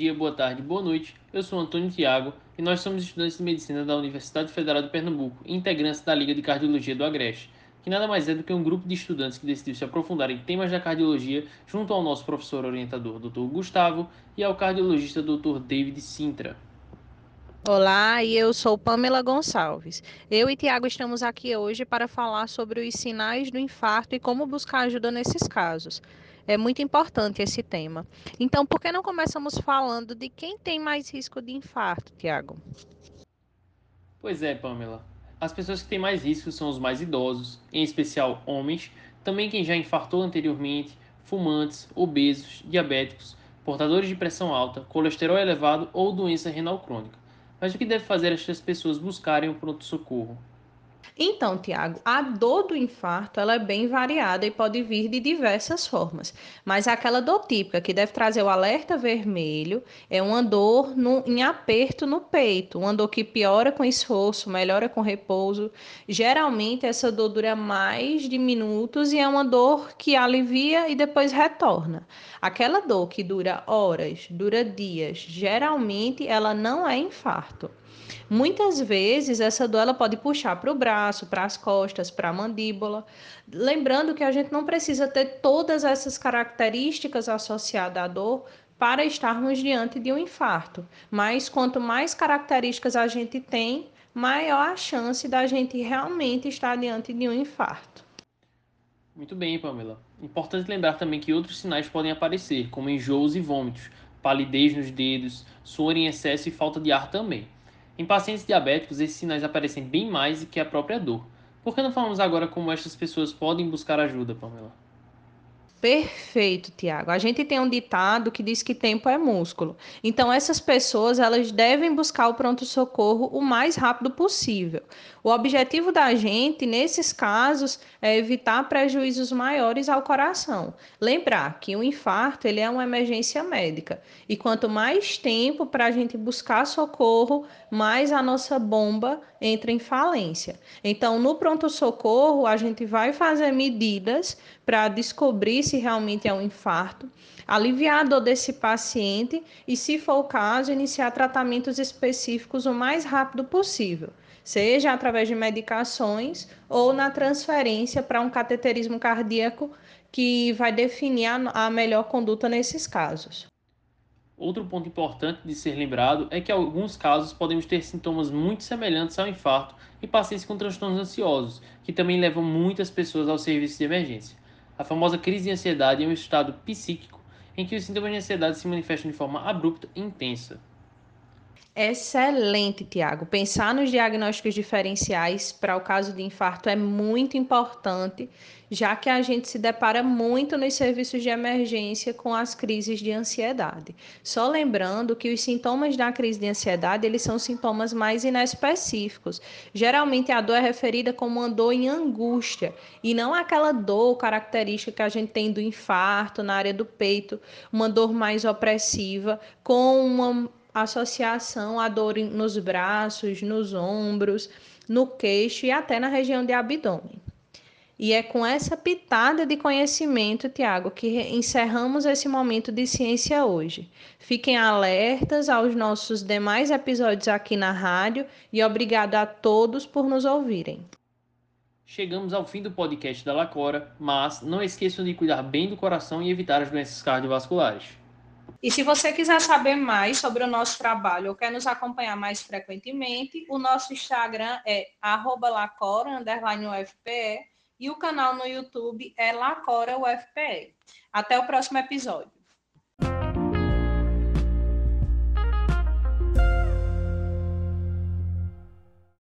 dia, boa tarde, boa noite. Eu sou Antônio Tiago e nós somos estudantes de medicina da Universidade Federal de Pernambuco e integrantes da Liga de Cardiologia do Agreste, que nada mais é do que um grupo de estudantes que decidiu se aprofundar em temas da cardiologia junto ao nosso professor orientador, Dr. Gustavo, e ao cardiologista Dr. David Sintra. Olá, eu sou Pamela Gonçalves. Eu e Tiago estamos aqui hoje para falar sobre os sinais do infarto e como buscar ajuda nesses casos. É muito importante esse tema. Então, por que não começamos falando de quem tem mais risco de infarto, Tiago? Pois é, Pamela. As pessoas que têm mais risco são os mais idosos, em especial homens, também quem já infartou anteriormente, fumantes, obesos, diabéticos, portadores de pressão alta, colesterol elevado ou doença renal crônica. Mas o que deve fazer estas pessoas buscarem o pronto-socorro? Então, Tiago, a dor do infarto ela é bem variada e pode vir de diversas formas. Mas aquela dor típica que deve trazer o alerta vermelho é uma dor no, em aperto no peito, uma dor que piora com esforço, melhora com repouso. Geralmente essa dor dura mais de minutos e é uma dor que alivia e depois retorna. Aquela dor que dura horas, dura dias, geralmente ela não é infarto. Muitas vezes essa dor ela pode puxar para o braço, para as costas, para a mandíbula. Lembrando que a gente não precisa ter todas essas características associadas à dor para estarmos diante de um infarto. Mas quanto mais características a gente tem, maior a chance da gente realmente estar diante de um infarto. Muito bem, Pamela. Importante lembrar também que outros sinais podem aparecer, como enjoos e vômitos, palidez nos dedos, suor em excesso e falta de ar também. Em pacientes diabéticos, esses sinais aparecem bem mais do que a própria dor. Por que não falamos agora como estas pessoas podem buscar ajuda, Pamela? Perfeito, Tiago. A gente tem um ditado que diz que tempo é músculo. Então, essas pessoas elas devem buscar o pronto-socorro o mais rápido possível. O objetivo da gente, nesses casos, é evitar prejuízos maiores ao coração. Lembrar que o infarto ele é uma emergência médica. E quanto mais tempo para a gente buscar socorro, mais a nossa bomba entra em falência. Então, no pronto-socorro, a gente vai fazer medidas para descobrir se realmente é um infarto, aliviar a dor desse paciente e, se for o caso, iniciar tratamentos específicos o mais rápido possível, seja através de medicações ou na transferência para um cateterismo cardíaco que vai definir a, melhor conduta nesses casos. Outro ponto importante de ser lembrado é que em alguns casos podemos ter sintomas muito semelhantes ao infarto em pacientes com transtornos ansiosos, que também levam muitas pessoas ao serviço de emergência. A famosa crise de ansiedade é um estado psíquico em que os sintomas de ansiedade se manifestam de forma abrupta e intensa. Excelente, Tiago. Pensar nos diagnósticos diferenciais para o caso de infarto é muito importante, já que a gente se depara muito nos serviços de emergência com as crises de ansiedade. Só lembrando que os sintomas da crise de ansiedade, eles são sintomas mais inespecíficos. Geralmente a dor é referida como uma dor em angústia e não aquela dor característica que a gente tem do infarto na área do peito, uma dor mais opressiva com uma associação à dor nos braços, nos ombros, no queixo e até na região de abdômen. E é com essa pitada de conhecimento, Tiago, que encerramos esse momento de ciência hoje. Fiquem alertas aos nossos demais episódios aqui na rádio e obrigado a todos por nos ouvirem. Chegamos ao fim do podcast da Lacora, mas não esqueçam de cuidar bem do coração e evitar as doenças cardiovasculares. E se você quiser saber mais sobre o nosso trabalho ou quer nos acompanhar mais frequentemente, o nosso Instagram é lacora, UFPE, e o canal no YouTube é Lacora UFPE. Até o próximo episódio.